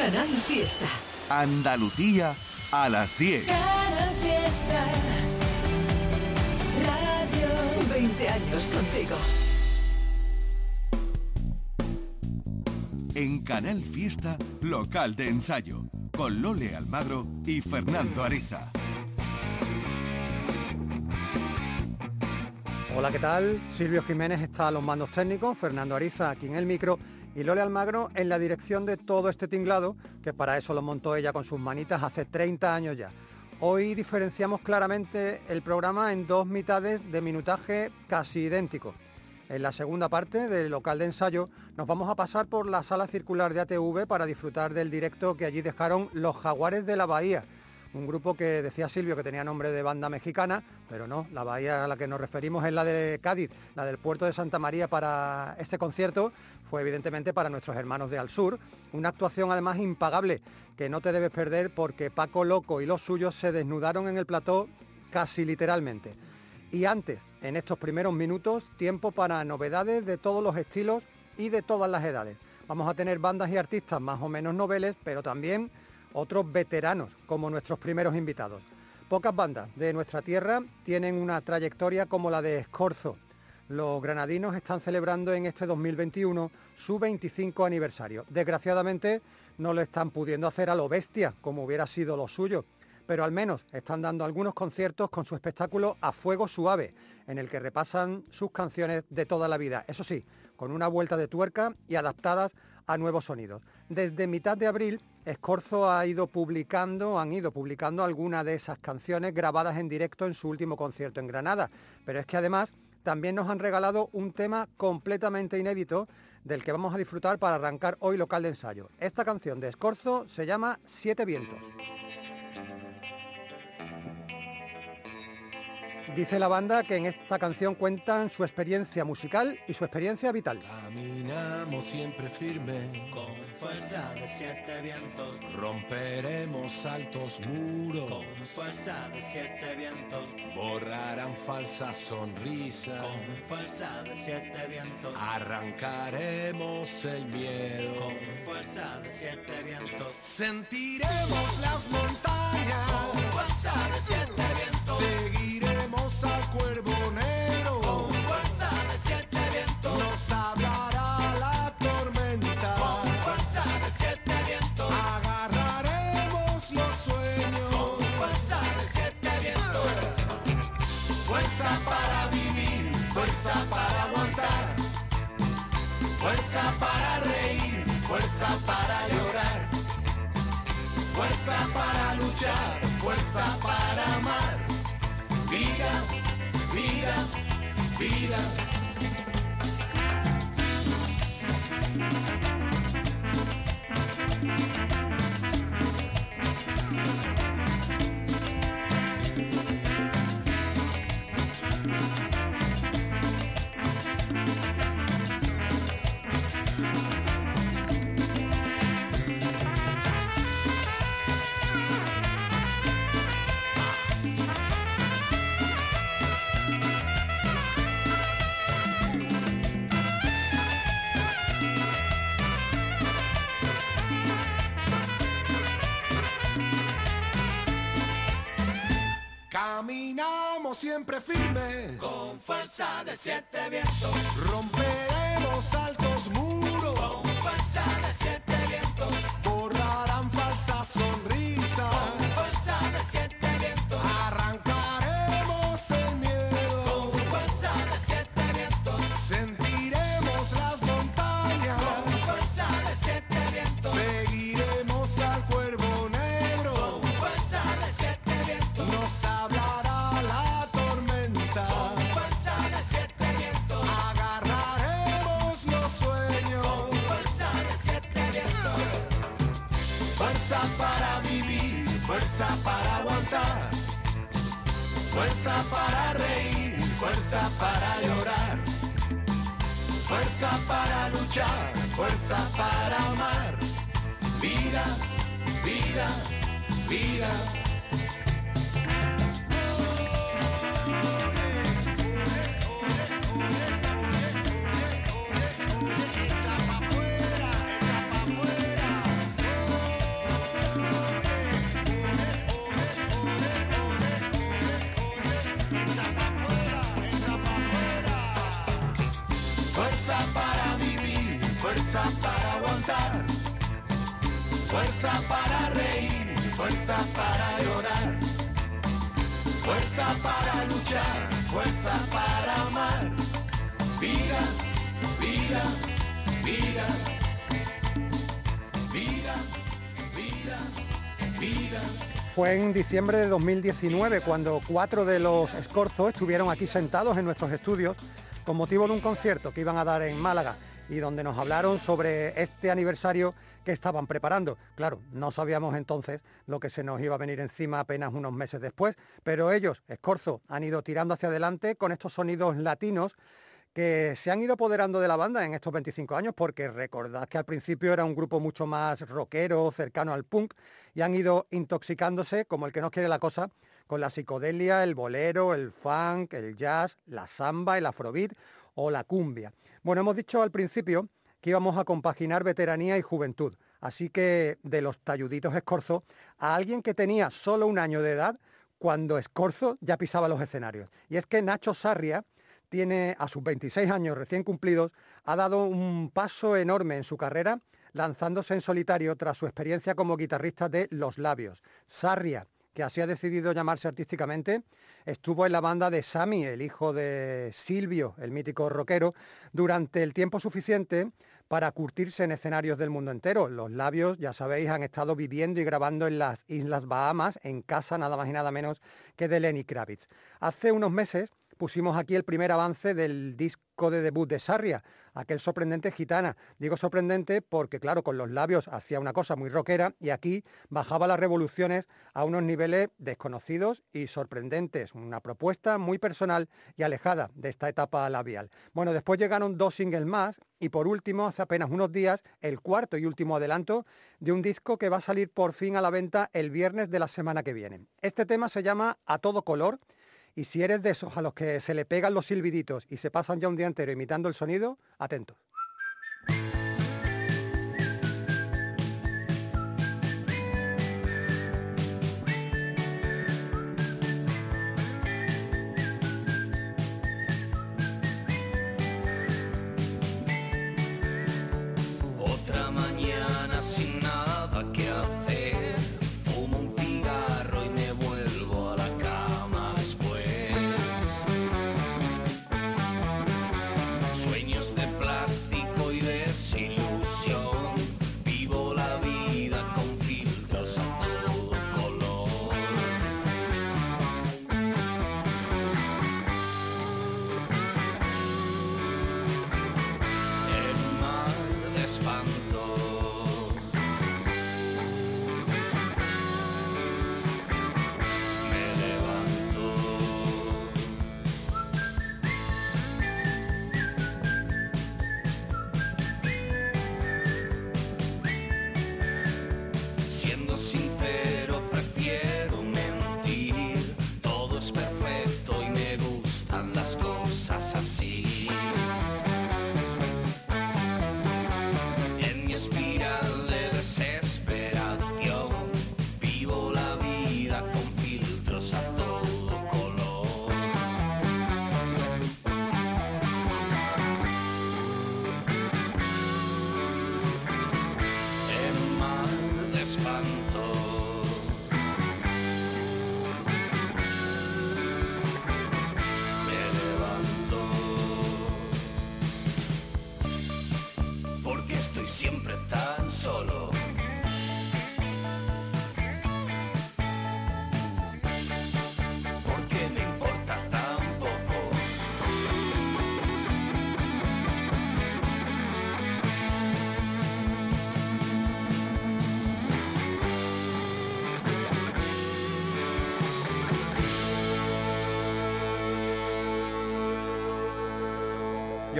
Canal Fiesta. Andalucía a las 10. Canal Fiesta. Radio 20 años contigo. En Canal Fiesta, local de ensayo, con Lole Almagro y Fernando Ariza. Hola, ¿qué tal? Silvio Jiménez está a los mandos técnicos, Fernando Ariza aquí en el micro y Lole Almagro en la dirección de todo este tinglado, que para eso lo montó ella con sus manitas hace 30 años ya. Hoy diferenciamos claramente el programa en dos mitades de minutaje casi idénticos. En la segunda parte del local de ensayo nos vamos a pasar por la sala circular de ATV para disfrutar del directo que allí dejaron los Jaguares de la Bahía, un grupo que decía Silvio que tenía nombre de banda mexicana, pero no, la bahía a la que nos referimos es la de Cádiz, la del puerto de Santa María para este concierto fue evidentemente para nuestros hermanos de Al Sur, una actuación además impagable que no te debes perder porque Paco Loco y los suyos se desnudaron en el plató casi literalmente. Y antes, en estos primeros minutos, tiempo para novedades de todos los estilos y de todas las edades. Vamos a tener bandas y artistas más o menos noveles, pero también otros veteranos como nuestros primeros invitados. Pocas bandas de nuestra tierra tienen una trayectoria como la de Escorzo. Los granadinos están celebrando en este 2021 su 25 aniversario. Desgraciadamente no lo están pudiendo hacer a lo bestia, como hubiera sido lo suyo, pero al menos están dando algunos conciertos con su espectáculo A Fuego Suave, en el que repasan sus canciones de toda la vida. Eso sí, con una vuelta de tuerca y adaptadas a nuevos sonidos. Desde mitad de abril, Escorzo ha ido publicando, han ido publicando algunas de esas canciones grabadas en directo en su último concierto en Granada. Pero es que además también nos han regalado un tema completamente inédito del que vamos a disfrutar para arrancar hoy local de ensayo. Esta canción de Escorzo se llama Siete Vientos. Dice la banda que en esta canción cuentan su experiencia musical y su experiencia vital. Caminamos siempre firme, con fuerza de siete vientos. Romperemos altos muros, con fuerza de siete vientos. Borrarán falsas sonrisas, con fuerza de siete vientos. Arrancaremos el miedo, con fuerza de siete vientos. Sentiremos las montañas, con fuerza de siete vientos. Seguiremos fuerza de siete vientos. Nos hablará la tormenta, con fuerza de siete vientos. Agarraremos los sueños, con fuerza de siete vientos. Fuerza para vivir, fuerza para aguantar, fuerza para reír, fuerza para llorar, fuerza para luchar, fuerza para amar. Vida, vida, vida. Siempre firme, con fuerza de siete vientos. Romperemos altos muros, con fuerza de siete vientos. Borrarán falsas sonrisas, con fuerza de siete fuerza para aguantar, fuerza para reír, fuerza para llorar, fuerza para luchar, fuerza para amar. Vida, vida, vida. Fuerza para aguantar, fuerza para reír, fuerza para llorar, fuerza para luchar, fuerza para amar. Vida, vida, vida, vida, vida, vida. Fue en diciembre de 2019 cuando cuatro de los escorzos estuvieron aquí sentados en nuestros estudios con motivo de un concierto que iban a dar en Málaga y donde nos hablaron sobre este aniversario que estaban preparando. Claro, no sabíamos entonces lo que se nos iba a venir encima apenas unos meses después, pero ellos, Escorzo, han ido tirando hacia adelante con estos sonidos latinos que se han ido apoderando de la banda en estos 25 años, porque recordad que al principio era un grupo mucho más rockero, cercano al punk, y han ido intoxicándose, como el que no quiere la cosa, con la psicodelia, el bolero, el funk, el jazz, la samba, el afrobeat o la cumbia. Bueno, hemos dicho al principio que íbamos a compaginar veteranía y juventud, así que de los talluditos Escorzo a alguien que tenía solo un año de edad cuando Escorzo ya pisaba los escenarios. Y es que Nacho Sarria, tiene a sus 26 años recién cumplidos, ha dado un paso enorme en su carrera lanzándose en solitario tras su experiencia como guitarrista de Los Labios. Sarria, que así ha decidido llamarse artísticamente, estuvo en la banda de Sami, el hijo de Silvio, el mítico rockero, durante el tiempo suficiente para curtirse en escenarios del mundo entero. Los labios, ya sabéis, han estado viviendo y grabando en las Islas Bahamas, en casa nada más y nada menos que de Lenny Kravitz. Hace unos meses pusimos aquí el primer avance del disco de debut de Sarria, aquel sorprendente gitana. Digo sorprendente porque, claro, con los labios hacía una cosa muy rockera y aquí bajaba las revoluciones a unos niveles desconocidos y sorprendentes. Una propuesta muy personal y alejada de esta etapa labial. Bueno, después llegaron dos singles más y por último, hace apenas unos días, el cuarto y último adelanto de un disco que va a salir por fin a la venta el viernes de la semana que viene. Este tema se llama A Todo Color y si eres de esos a los que se le pegan los silbiditos y se pasan ya un día entero imitando el sonido, atentos.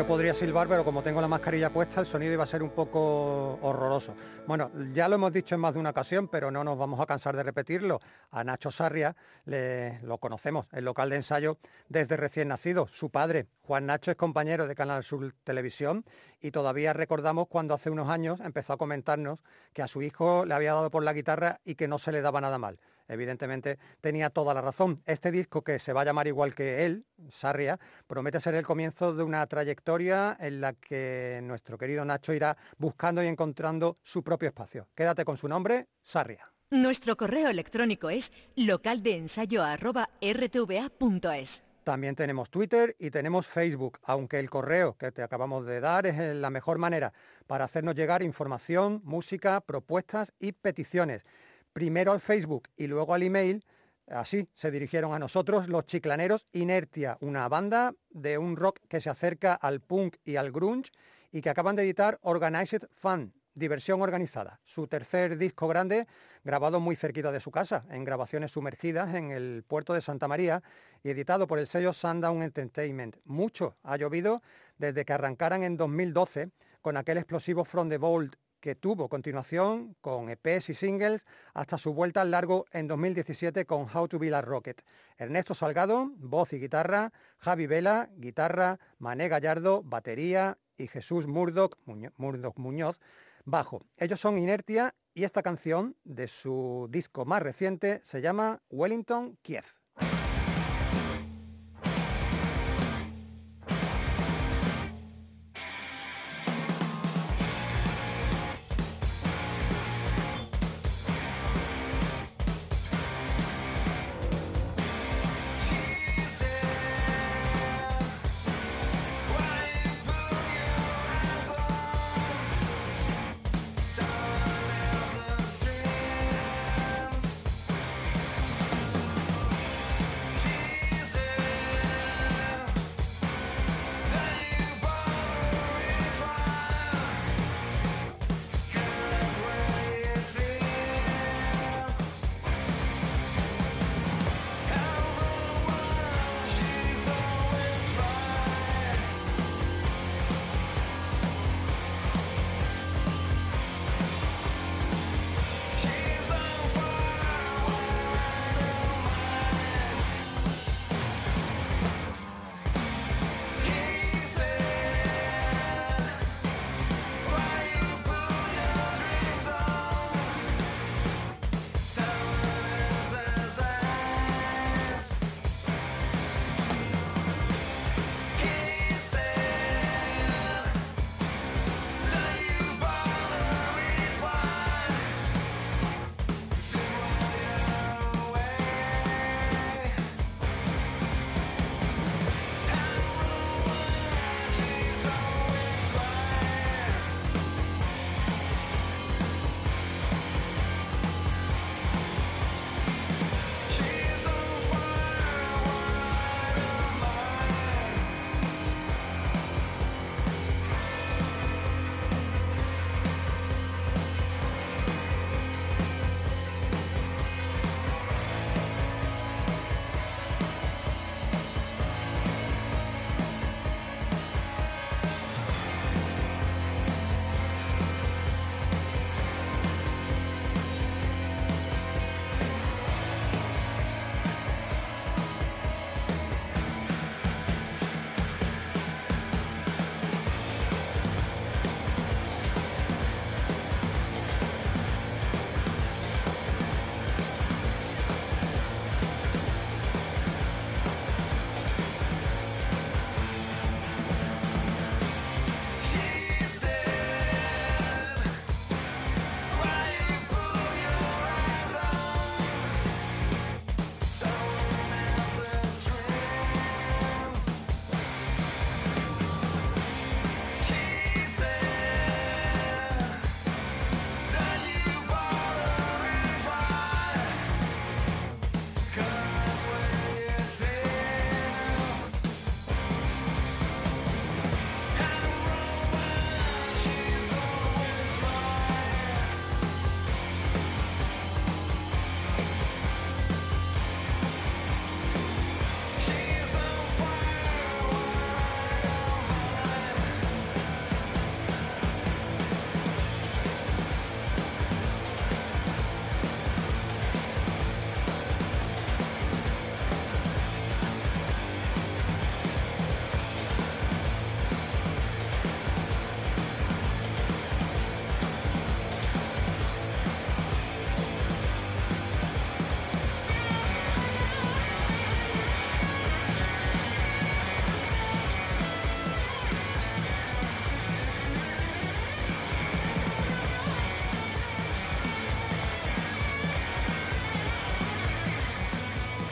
Yo podría silbar, pero como tengo la mascarilla puesta, el sonido iba a ser un poco horroroso. Bueno, ya lo hemos dicho en más de una ocasión, pero no nos vamos a cansar de repetirlo. A Nacho Sarria le, lo conocemos, el local de ensayo, desde recién nacido. Su padre, Juan Nacho, es compañero de Canal Sur Televisión y todavía recordamos cuando hace unos años empezó a comentarnos que a su hijo le había dado por la guitarra y que no se le daba nada mal. Evidentemente tenía toda la razón. Este disco, que se va a llamar igual que él, Sarria, promete ser el comienzo de una trayectoria en la que nuestro querido Nacho irá buscando y encontrando su propio espacio. Quédate con su nombre, Sarria. Nuestro correo electrónico es localdeensayo.rtva.es. También tenemos Twitter y tenemos Facebook, aunque el correo que te acabamos de dar es la mejor manera para hacernos llegar información, música, propuestas y peticiones. Primero al Facebook y luego al email. Así se dirigieron a nosotros los chiclaneros Inertia, una banda de un rock que se acerca al punk y al grunge y que acaban de editar Organized Fun, Diversión Organizada, su tercer disco grande grabado muy cerquita de su casa, en grabaciones sumergidas en el puerto de Santa María y editado por el sello Sundown Entertainment. Mucho ha llovido desde que arrancaran en 2012 con aquel explosivo From the Vault que tuvo continuación con EPs y singles hasta su vuelta al largo en 2017 con How to Build a Rocket. Ernesto Salgado, voz y guitarra, Javi Vela, guitarra, Mané Gallardo, batería y Jesús Murdoch, Murdoch Muñoz, bajo. Ellos son Inertia y esta canción de su disco más reciente se llama Wellington Kiev.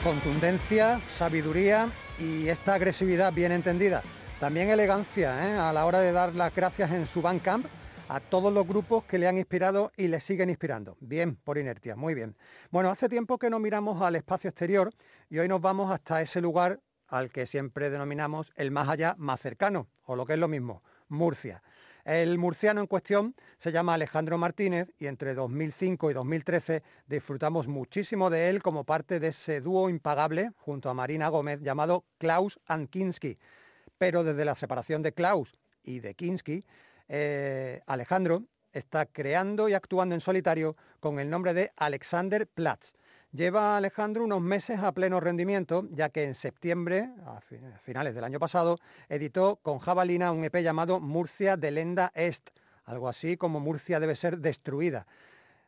Contundencia, sabiduría y esta agresividad bien entendida. También elegancia ¿eh? a la hora de dar las gracias en su Bandcamp a todos los grupos que le han inspirado y le siguen inspirando. Bien, por inercia, muy bien. Bueno, hace tiempo que no miramos al espacio exterior y hoy nos vamos hasta ese lugar al que siempre denominamos el más allá más cercano, o lo que es lo mismo, Murcia. El murciano en cuestión se llama Alejandro Martínez y entre 2005 y 2013 disfrutamos muchísimo de él como parte de ese dúo impagable junto a Marina Gómez llamado Klaus and. Pero desde la separación de Klaus y de Kinski, eh, Alejandro está creando y actuando en solitario con el nombre de Alexander Platz. Lleva Alejandro unos meses a pleno rendimiento, ya que en septiembre, a finales del año pasado, editó con Jabalina un EP llamado Murcia de Lenda Est, algo así como Murcia debe ser destruida.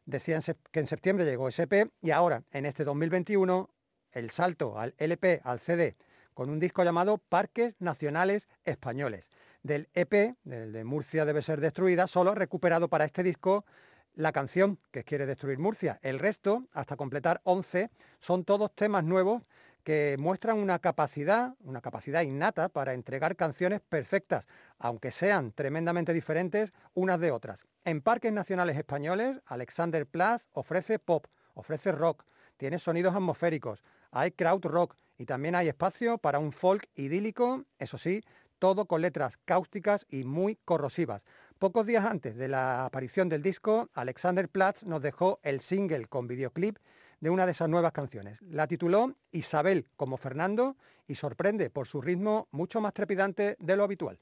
Decían que en septiembre llegó ese EP y ahora, en este 2021, el salto al LP, al CD, con un disco llamado Parques Nacionales Españoles. Del EP, del de Murcia debe ser destruida, solo recuperado para este disco la canción que quiere destruir Murcia. El resto, hasta completar 11, son todos temas nuevos que muestran una capacidad, una capacidad innata para entregar canciones perfectas, aunque sean tremendamente diferentes unas de otras. En Parques Nacionales Españoles, Alexander Plas ofrece pop, ofrece rock, tiene sonidos atmosféricos, hay crowd rock y también hay espacio para un folk idílico, eso sí, todo con letras cáusticas y muy corrosivas. Pocos días antes de la aparición del disco, Alexander Platz nos dejó el single con videoclip de una de esas nuevas canciones. La tituló Isabel como Fernando y sorprende por su ritmo mucho más trepidante de lo habitual.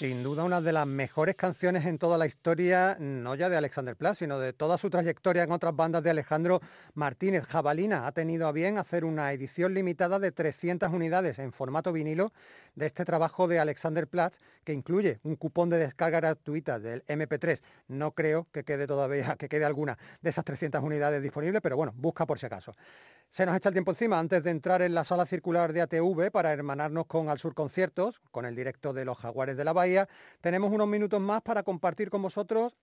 Sin duda una de las mejores canciones en toda la historia, no ya de Alexander Plas, sino de toda su trayectoria en otras bandas de Alejandro Martínez. Jabalina ha tenido a bien hacer una edición limitada de 300 unidades en formato vinilo de este trabajo de Alexander Platz, que incluye un cupón de descarga gratuita del MP3. No creo que quede todavía, que quede alguna de esas 300 unidades disponibles, pero bueno, busca por si acaso. Se nos echa el tiempo encima antes de entrar en la sala circular de ATV para hermanarnos con Al Sur Conciertos, con el directo de los Jaguares de la Bahía. Tenemos unos minutos más para compartir con vosotros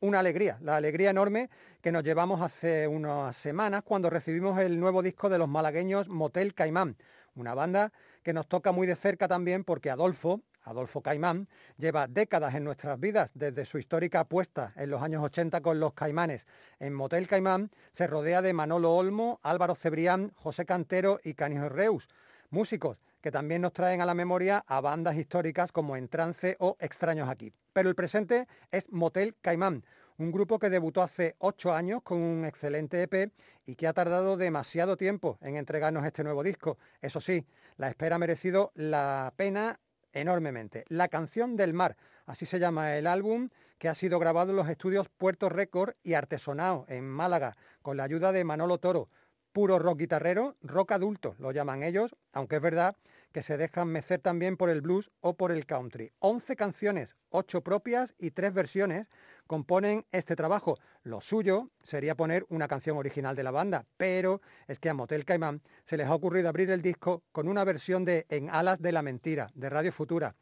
una alegría, la alegría enorme que nos llevamos hace unas semanas cuando recibimos el nuevo disco de los malagueños Motel Caimán, una banda que nos toca muy de cerca también porque Adolfo, Adolfo Caimán, lleva décadas en nuestras vidas desde su histórica apuesta en los años 80 con los Caimanes. En Motel Caimán se rodea de Manolo Olmo, Álvaro Cebrián, José Cantero y Canijo Reus, músicos que también nos traen a la memoria a bandas históricas como Entrance o Extraños aquí. Pero el presente es Motel Caimán, un grupo que debutó hace ocho años con un excelente EP y que ha tardado demasiado tiempo en entregarnos este nuevo disco. Eso sí, la espera ha merecido la pena enormemente. La canción del mar, así se llama el álbum, que ha sido grabado en los estudios Puerto Record y Artesonao, en Málaga, con la ayuda de Manolo Toro. Puro rock guitarrero, rock adulto, lo llaman ellos, aunque es verdad que se dejan mecer también por el blues o por el country. 11 canciones, 8 propias y 3 versiones componen este trabajo. Lo suyo sería poner una canción original de la banda, pero es que a Motel Caimán se les ha ocurrido abrir el disco con una versión de En alas de la mentira, de Radio Futura.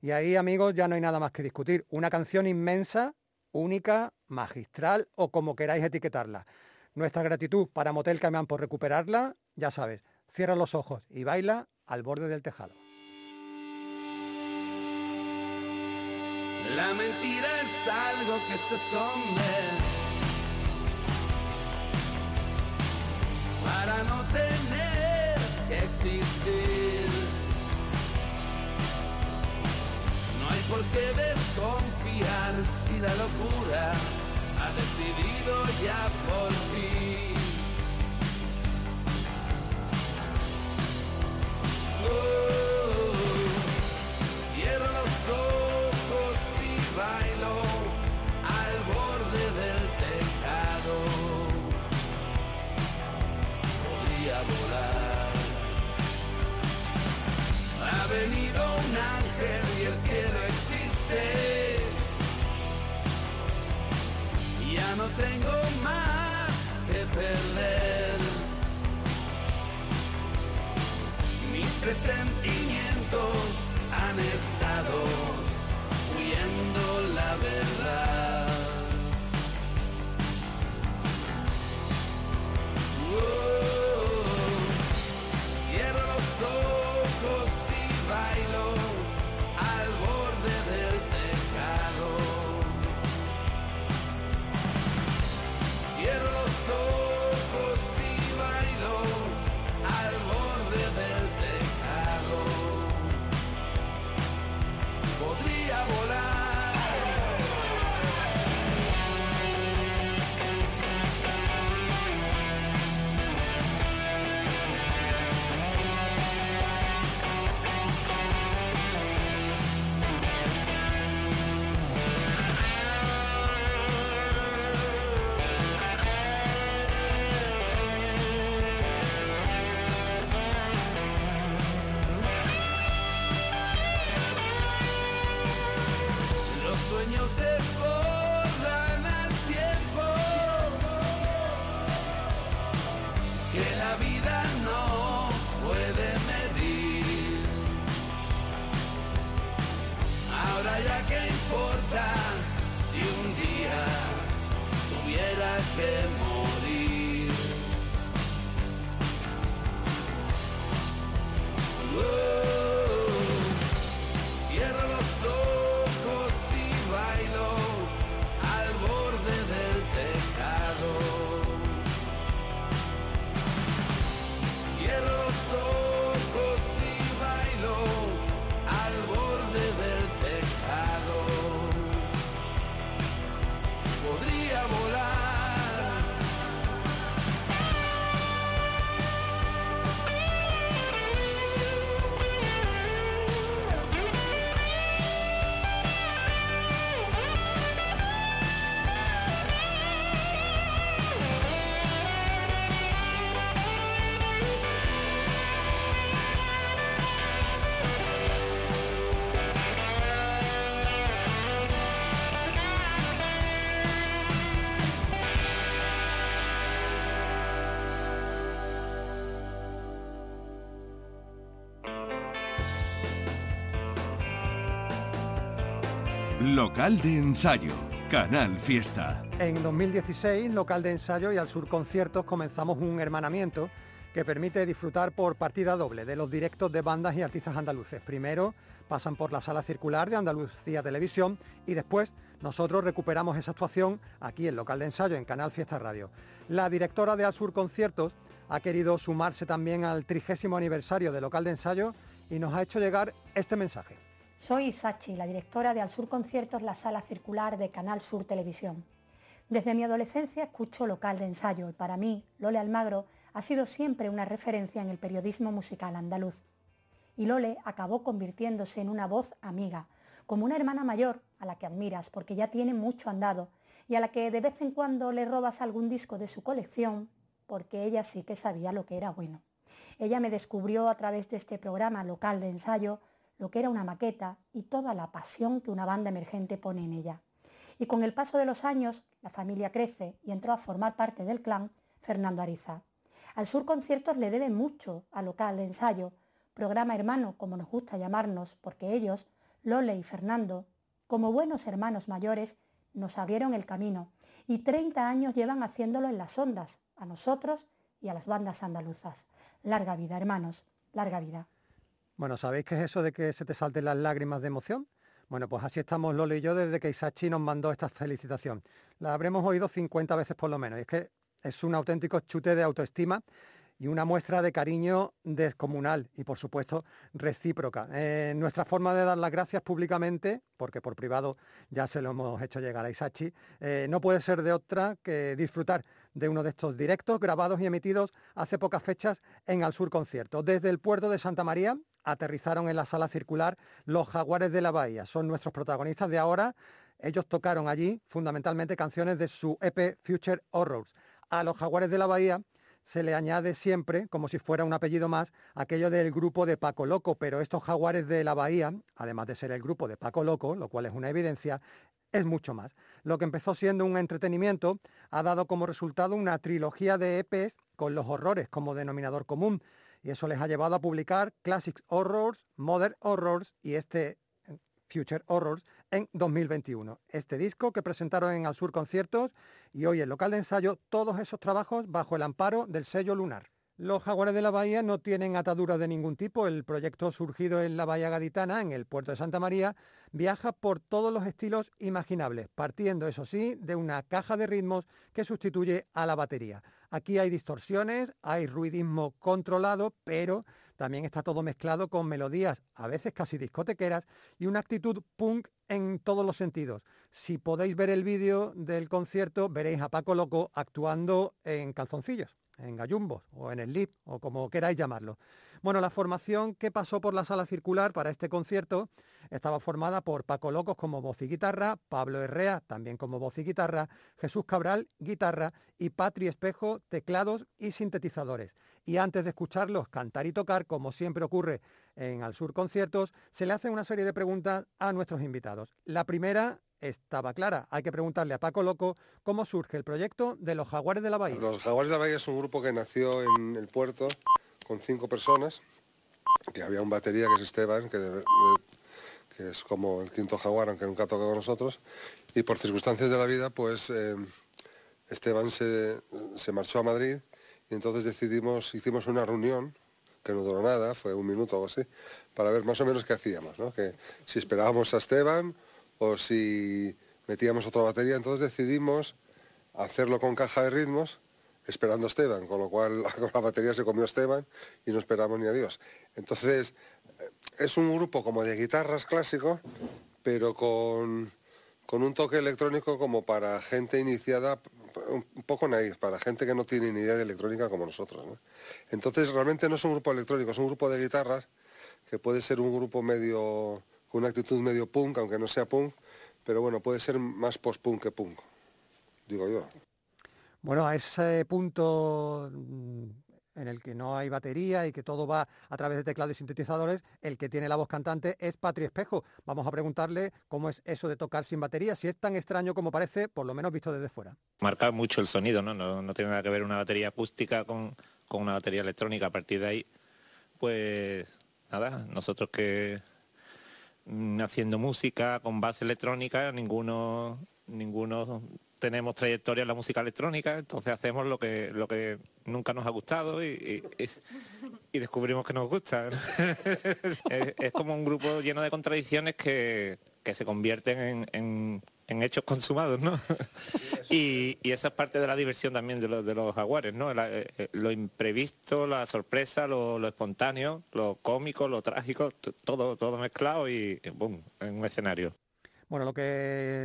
Y ahí, amigos, ya no hay nada más que discutir. Una canción inmensa, única, magistral o como queráis etiquetarla. Nuestra gratitud para Motel Caimán por recuperarla, ya sabes, cierra los ojos y baila al borde del tejado. La mentira es algo que se esconde para no tener que existir. No hay por qué desconfiar si la locura ha decidido ya por ti. Oh, cierro los ojos venido un ángel y el cielo existe. Ya no tengo más que perder. Mis presentimientos han estado huyendo la verdad. Local de ensayo, Canal Fiesta. En 2016, local de ensayo y al sur conciertos comenzamos un hermanamiento que permite disfrutar por partida doble de los directos de bandas y artistas andaluces. Primero pasan por la sala circular de Andalucía Televisión y después nosotros recuperamos esa actuación aquí en local de ensayo en Canal Fiesta Radio. La directora de Al Sur Conciertos ha querido sumarse también al trigésimo aniversario de local de ensayo y nos ha hecho llegar este mensaje. Soy Isachi, la directora de Al Sur Conciertos, la sala circular de Canal Sur Televisión. Desde mi adolescencia escucho local de ensayo y para mí, Lole Almagro ha sido siempre una referencia en el periodismo musical andaluz. Y Lole acabó convirtiéndose en una voz amiga, como una hermana mayor a la que admiras porque ya tiene mucho andado y a la que de vez en cuando le robas algún disco de su colección porque ella sí que sabía lo que era bueno. Ella me descubrió a través de este programa local de ensayo lo que era una maqueta y toda la pasión que una banda emergente pone en ella. Y con el paso de los años, la familia crece y entró a formar parte del clan Fernando Ariza. Al Sur Conciertos le debe mucho al local de ensayo, programa hermano como nos gusta llamarnos, porque ellos, Lole y Fernando, como buenos hermanos mayores, nos abrieron el camino y 30 años llevan haciéndolo en las ondas, a nosotros y a las bandas andaluzas. Larga vida, hermanos, larga vida. Bueno, ¿sabéis qué es eso de que se te salten las lágrimas de emoción? Bueno, pues así estamos Lolo y yo desde que Isachi nos mandó esta felicitación. La habremos oído 50 veces por lo menos. Y es que es un auténtico chute de autoestima y una muestra de cariño descomunal y, por supuesto, recíproca. Eh, nuestra forma de dar las gracias públicamente, porque por privado ya se lo hemos hecho llegar a Isachi, eh, no puede ser de otra que disfrutar de uno de estos directos grabados y emitidos hace pocas fechas en Al Sur Concierto. Desde el puerto de Santa María aterrizaron en la sala circular los jaguares de la bahía. Son nuestros protagonistas de ahora. Ellos tocaron allí fundamentalmente canciones de su EP Future Horrors. A los jaguares de la bahía se le añade siempre, como si fuera un apellido más, aquello del grupo de Paco Loco, pero estos jaguares de la Bahía, además de ser el grupo de Paco Loco, lo cual es una evidencia, es mucho más. Lo que empezó siendo un entretenimiento ha dado como resultado una trilogía de EPs con los horrores como denominador común, y eso les ha llevado a publicar Classics Horrors, Modern Horrors y este Future Horrors en 2021. Este disco que presentaron en Al Sur Conciertos y hoy el local de ensayo, todos esos trabajos bajo el amparo del sello Lunar. Los jaguares de la bahía no tienen ataduras de ningún tipo. El proyecto surgido en la bahía gaditana, en el puerto de Santa María, viaja por todos los estilos imaginables, partiendo, eso sí, de una caja de ritmos que sustituye a la batería. Aquí hay distorsiones, hay ruidismo controlado, pero también está todo mezclado con melodías, a veces casi discotequeras, y una actitud punk en todos los sentidos. Si podéis ver el vídeo del concierto, veréis a Paco Loco actuando en calzoncillos, en gallumbos o en el lip, o como queráis llamarlo. Bueno, la formación que pasó por la sala circular para este concierto estaba formada por Paco Locos como voz y guitarra, Pablo Herrea también como voz y guitarra, Jesús Cabral, guitarra y Patri Espejo, teclados y sintetizadores. Y antes de escucharlos cantar y tocar, como siempre ocurre en Al Sur Conciertos, se le hacen una serie de preguntas a nuestros invitados. La primera estaba clara. Hay que preguntarle a Paco Loco cómo surge el proyecto de los Jaguares de la Bahía. Los Jaguares de la Bahía es un grupo que nació en el puerto con cinco personas, que había un batería que es Esteban, que, es como el quinto jaguar, aunque nunca toca con nosotros, y por circunstancias de la vida, pues eh, Esteban se, se marchó a Madrid y entonces decidimos, hicimos una reunión que no duró nada, fue un minuto o así, para ver más o menos qué hacíamos, ¿no? que si esperábamos a Esteban o si metíamos otra batería, entonces decidimos hacerlo con caja de ritmos esperando a Esteban, con lo cual con la batería se comió Esteban y no esperamos ni a Dios. Entonces, eh, es un grupo como de guitarras clásico, pero con, con un toque electrónico como para gente iniciada, un poco naif, para gente que no tiene ni idea de electrónica como nosotros. ¿no? Entonces, realmente no es un grupo electrónico, es un grupo de guitarras que puede ser un grupo medio, con una actitud medio punk, aunque no sea punk, pero bueno, puede ser más post-punk que punk, digo yo. Bueno, a ese punto mm, en el que no hay batería y que todo va a través de teclados y sintetizadores, el que tiene la voz cantante es Patri Espejo. Vamos a preguntarle cómo es eso de tocar sin batería, si es tan extraño como parece, por lo menos visto desde fuera. marca mucho el sonido, ¿no? No, no tiene nada que ver una batería acústica con, con una batería electrónica. A partir de ahí, pues nada, nosotros que haciendo música con base electrónica, ninguno, ninguno tenemos trayectoria en la música electrónica, entonces hacemos lo que, lo que nunca nos ha gustado y, descubrimos que nos gusta. es, como un grupo lleno de contradicciones que, que se convierten en, en- en hechos consumados, ¿no? y, esa es parte de la diversión también de los, de los jaguares, ¿no? Eh, eh, lo imprevisto, la sorpresa, lo, lo espontáneo, lo cómico, lo trágico, todo, todo mezclado y boom, en un escenario. Bueno, lo que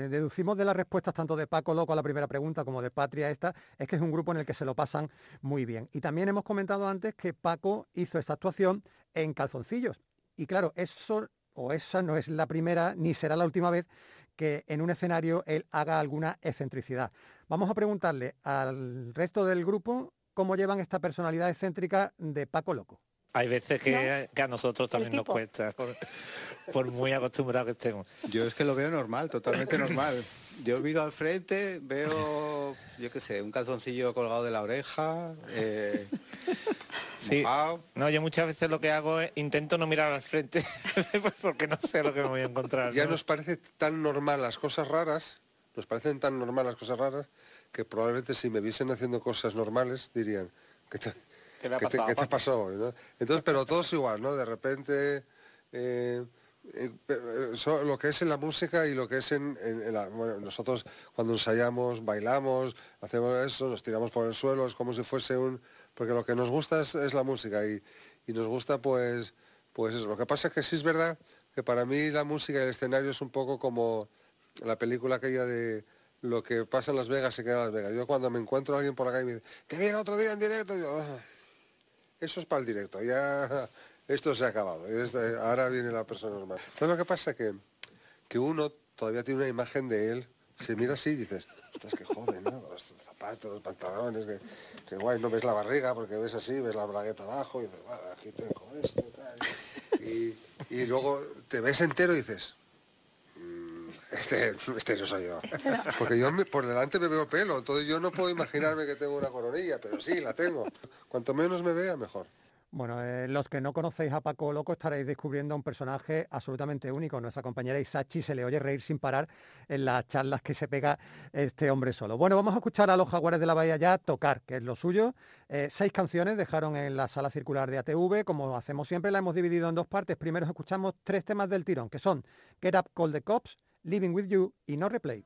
deducimos de las respuestas tanto de Paco Loco a la primera pregunta como de Patria esta es que es un grupo en el que se lo pasan muy bien. Y también hemos comentado antes que Paco hizo esta actuación en calzoncillos. Y claro, eso o esa no es la primera ni será la última vez que en un escenario él haga alguna excentricidad. Vamos a preguntarle al resto del grupo cómo llevan esta personalidad excéntrica de Paco Loco. Hay veces que, que a nosotros también nos cuesta, por, por muy acostumbrados que estemos. Yo es que lo veo normal, totalmente normal. Yo miro al frente, veo, yo qué sé, un calzoncillo colgado de la oreja, eh, Sí. mojado. No, yo muchas veces lo que hago es intento no mirar al frente porque no sé lo que me voy a encontrar. Ya ¿no? nos parece tan normal las cosas raras, nos parecen tan normal las cosas raras, que probablemente si me viesen haciendo cosas normales dirían, ¿qué te, ¿Qué ha qué te- pasado qué te pasó hoy? no? Entonces, pero todos igual, ¿no? De repente, eh, eh, eso, lo que es en la música y lo que es en, en- en la... Bueno, nosotros cuando ensayamos, bailamos, hacemos eso, nos tiramos por el suelo, es como si fuese un... Porque lo que nos gusta es, es la música y, y nos gusta pues, pues eso. Lo que pasa es que sí es verdad que para mí la música y el escenario es un poco como la película aquella de lo que pasa en Las Vegas se queda en Las Vegas. Yo cuando me encuentro a alguien por acá y me dice, te vi el otro día en directo, "Ah, eso es para el directo, ya esto se ha acabado, ahora viene la persona normal. ¿Sabes lo que pasa? Que, que uno todavía tiene una imagen de él, se mira así y dices, ostras, qué joven, ¿no? Los zapatos, los pantalones, que, que guay, no ves la barriga porque ves así, ves la bragueta abajo y dices, "Bueno, aquí tengo esto, tal. Y, luego te ves entero y dices, "Mm, este, este no soy yo. Porque yo me- por delante me veo pelo, entonces yo no puedo imaginarme que tengo una coronilla, pero sí, la tengo. Cuanto menos me vea, mejor. Bueno, eh, los que no conocéis a Paco Loco estaréis descubriendo a un personaje absolutamente único. Nuestra compañera Isachi se le oye reír sin parar en las charlas que se pega este hombre solo. Bueno, vamos a escuchar a los jaguares de la Bahía ya tocar, que es lo suyo. Eh, seis canciones dejaron en la sala circular de ATV. Como hacemos siempre, la hemos dividido en dos partes. Primero escuchamos tres temas del tirón, que son Get Up, Call the Cops, Living With You y No Replay.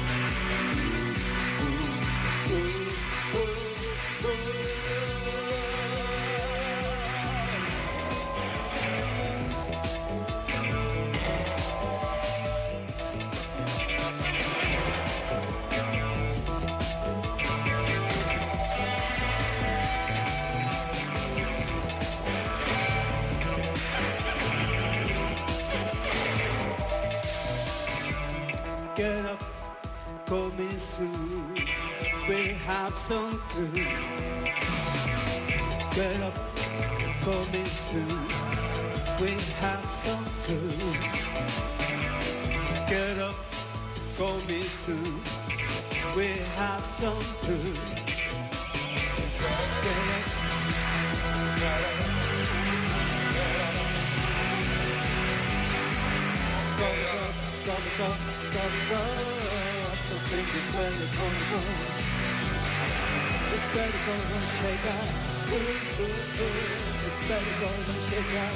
world is gonna go. This bird is gonna wanna shake out. Ooh, ooh, ooh. This bird gonna wanna shake out.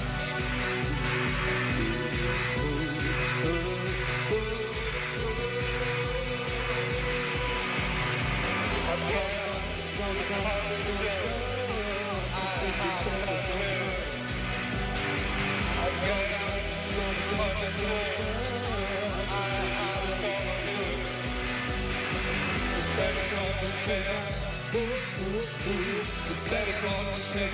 Ooh, ooh, ooh. A girl is gonna got one to say. It's better called the snake.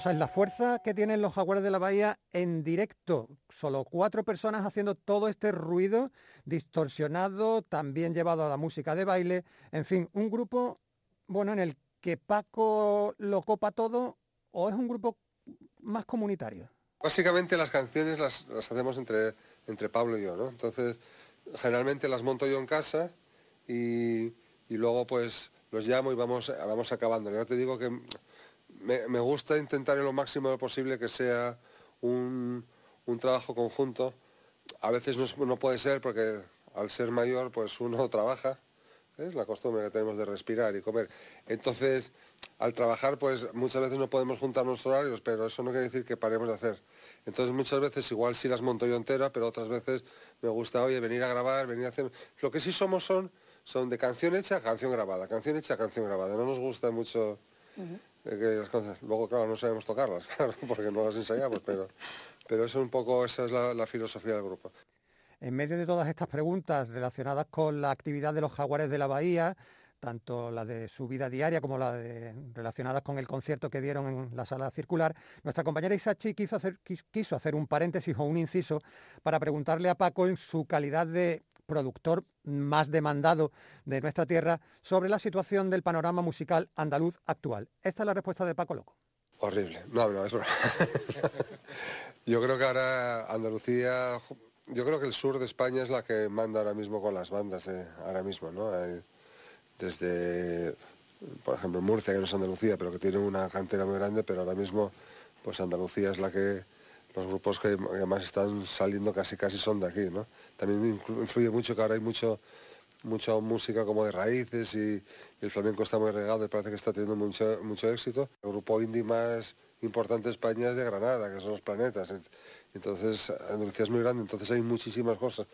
esa es la fuerza que tienen los jaguares de la bahía en directo. Solo cuatro personas haciendo todo este ruido distorsionado, también llevado a la música de baile. En fin, un grupo, bueno, en el que Paco lo copa todo o es un grupo más comunitario. Básicamente las canciones las, hacemos entre, entre Pablo y yo, ¿no? Entonces, generalmente las monto yo en casa y, y luego pues los llamo y vamos, vamos acabando. Ya te digo que me, gusta intentar en lo máximo posible que sea un, un trabajo conjunto. A veces no, no puede ser porque al ser mayor pues uno trabaja, es la costumbre que tenemos de respirar y comer. Entonces, al trabajar pues muchas veces no podemos juntar nuestros horarios, pero eso no quiere decir que paremos de hacer. Entonces muchas veces igual sí las monto yo entera, pero otras veces me gusta, oye, venir a grabar, venir a hacer... Lo que sí somos son, son de canción hecha, canción grabada, canción hecha, canción grabada. No nos gusta mucho cosas- Luego, claro, no sabemos tocarlas, claro, porque no las ensayamos, pero, pero eso es un poco, esa es la, filosofía del grupo. En medio de todas estas preguntas relacionadas con la actividad de los jaguares de la bahía, tanto la de su vida diaria como la relacionadas con el concierto que dieron en la sala circular, nuestra compañera Isachi quiso hacer, quis- quiso hacer un paréntesis o un inciso para preguntarle a Paco en su calidad de productor más demandado de nuestra tierra sobre la situación del panorama musical andaluz actual. Esta es la respuesta de Paco Loco. Horrible. No, no, es yo creo que ahora Andalucía, yo creo que el sur de España es la que manda ahora mismo con las bandas, eh, ahora mismo, ¿no? Desde, por ejemplo, Murcia, que no es Andalucía, pero que tiene una cantera muy grande, pero ahora mismo, pues Andalucía es la que, los grupos que que más están saliendo casi casi son de aquí, ¿no? También influ- influye mucho que ahora hay mucho mucha música como de raíces y, el flamenco está muy regado y parece que está teniendo mucho, mucho éxito. El grupo indie más importante de España es de Granada, que son los planetas. Ent- Entonces, Andalucía es muy grande, entonces hay muchísimas cosas.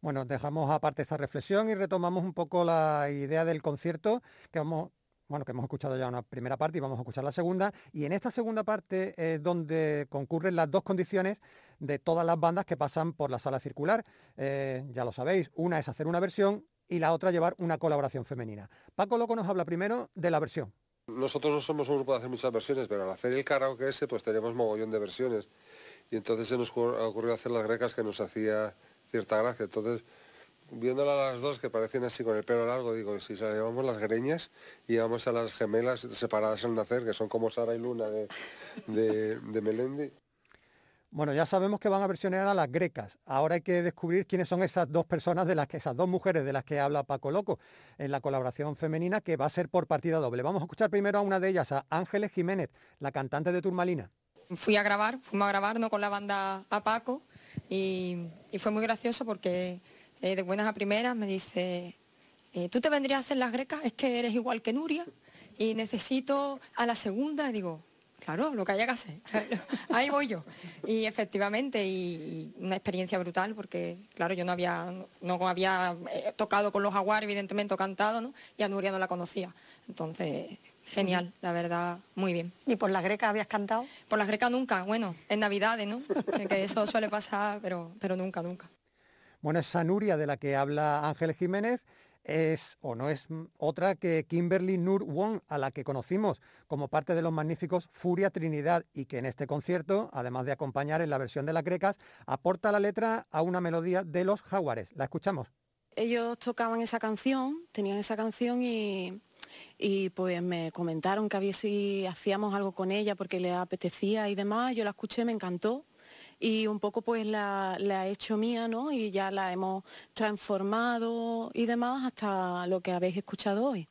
Bueno, dejamos aparte esta reflexión y retomamos un poco la idea del concierto que vamos, bueno, que hemos escuchado ya una primera parte y vamos a escuchar la segunda. Y en esta segunda parte es donde concurren las dos condiciones de todas las bandas que pasan por la sala circular. Eh, ya lo sabéis, una es hacer una versión y la otra llevar una colaboración femenina. Paco Loco nos habla primero de la versión. Nosotros no somos un grupo de hacer muchas versiones, pero al hacer el karaoke ese, pues tenemos mogollón de versiones. Y entonces se nos ocur- ocurrió hacer las grecas que nos hacía cierta gracia. Entonces, viéndola a las dos que parecían así con el pelo largo, digo, si se las llevamos las greñas y llevamos a las gemelas separadas al nacer, que son como Sara y Luna de, de, de Melendi. Bueno, ya sabemos que van a versionar a las grecas. Ahora hay que descubrir quiénes son esas dos personas de las que, esas dos mujeres de las que habla Paco Loco en la colaboración femenina que va a ser por partida doble. Vamos a escuchar primero a una de ellas, a Ángeles Jiménez, la cantante de Turmalina. Fui a grabar, fuimos a grabar ¿no? con la banda a Paco y, y fue muy gracioso porque eh, de buenas a primeras me dice, eh, ¿tú te vendrías a hacer las grecas? Es que eres igual que Nuria y necesito a la segunda. Y digo, claro, lo que haya que hacer. Ahí voy yo. Y efectivamente, y, y una experiencia brutal porque, claro, yo no había, no había eh, tocado con los jaguares, evidentemente, o cantado, ¿no? Y a Nuria no la conocía. Entonces, genial, la verdad, muy bien. ¿Y por las grecas habías cantado? Por las grecas nunca, bueno, en Navidades, ¿no? que eso suele pasar, pero, pero nunca, nunca. Bueno, esa Nuria de la que habla Ángeles Jiménez es o no es otra que Kimberly Nur Wong, a la que conocimos como parte de los magníficos Furia Trinidad y que en este concierto, además de acompañar en la versión de las grecas, aporta la letra a una melodía de los jaguares. La escuchamos. Ellos tocaban esa canción, tenían esa canción y, y pues me comentaron que había si hacíamos algo con ella porque les apetecía y demás. Yo la escuché, me encantó y un poco pues la, la he hecho mía, ¿no? Y ya la hemos transformado y demás hasta lo que habéis escuchado hoy.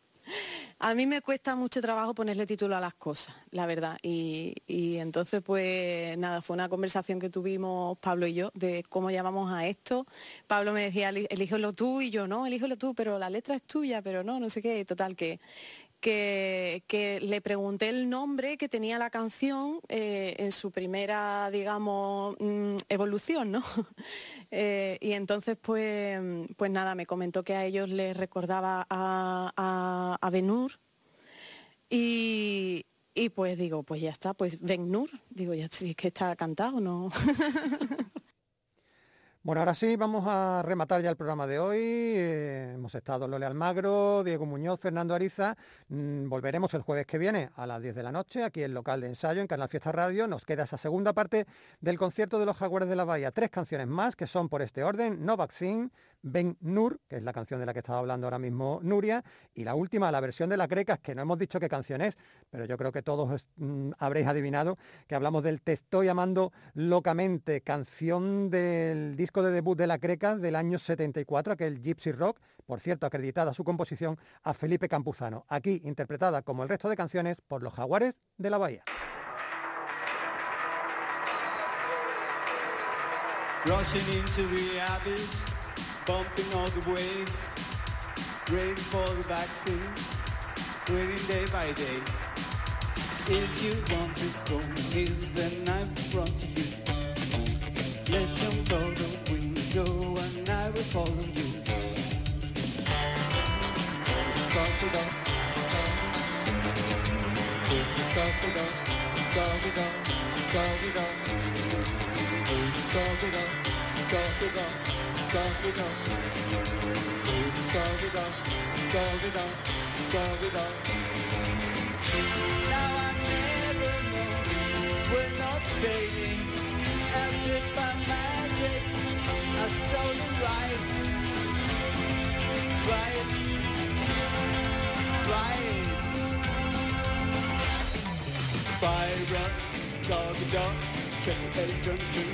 A mí me cuesta mucho trabajo ponerle título a las cosas, la verdad. Y, y, entonces, pues nada, fue una conversación que tuvimos Pablo y yo de cómo llamamos a esto. Pablo me decía, elíjelo tú y yo, no, elíjelo tú, pero la letra es tuya, pero no, no sé qué. Total, que, que, le pregunté el nombre que tenía la canción eh, en su primera, digamos, mm, evolución, ¿no? eh, y entonces, pues, pues nada, me comentó que a ellos les recordaba a, a, Benur. Y, y, pues digo, pues ya está, pues Benur, digo, ya es que está cantado, ¿no? Bueno, ahora sí, vamos a rematar ya el programa de hoy. Eh, hemos estado Lole Almagro, Diego Muñoz, Fernando Ariza. Mm, volveremos el jueves que viene a las 10 de la noche, aquí en local de ensayo, en Canal Fiesta Radio. Nos queda esa segunda parte del concierto de los Jaguares de la Bahía. Tres canciones más, que son por este orden, No Vaccine, Ben Nur, que es la canción de la que estaba hablando ahora mismo Nuria, y la última, la versión de la Grecas, que no hemos dicho qué canción es, pero yo creo que todos mm, habréis adivinado que hablamos del Te estoy amando locamente, canción del disco de debut de la Grecas del año 74, que es el Gypsy Rock, por cierto, acreditada su composición a Felipe Campuzano, aquí interpretada como el resto de canciones por los Jaguares de la Bahía. Bumping all the way, waiting for the vaccine, waiting day by day. If you want to go here, then in front you. Let them blow the window and I will follow you. Stop it up. Stop it up. Stop it up. Stop it up. Stop it up. Stop it up. Now I never know we're not fading. As if by magic, rise, rise, up, dog, dog, check the bedroom, drink,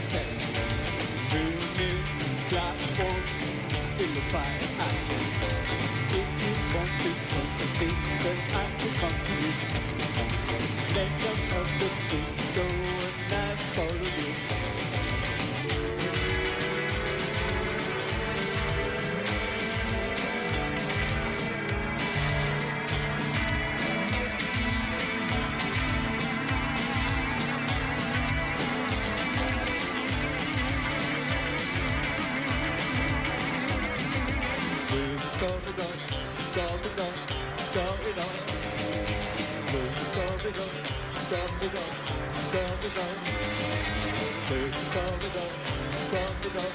drink, drink, I If you want to to be, then I stomping on, stomping on. Move stomping on, stomping on, stomping on. Move stomping on, stomping on,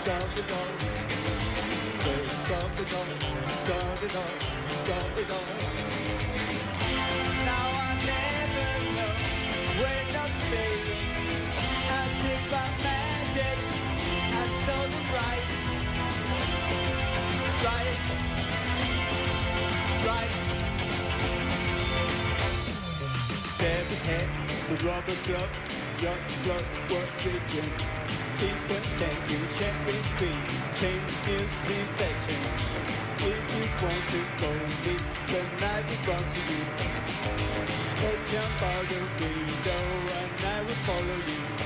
stomping on. Move stomping on, stomping on, stomping on. Now I never know when I'm. As if by magic, I saw the light, lights. Head, the rubber club, your what begin. People saying cherry screen, change is infection. If you want to go deep, the night will come to you. Let's jump out the window and I will follow you.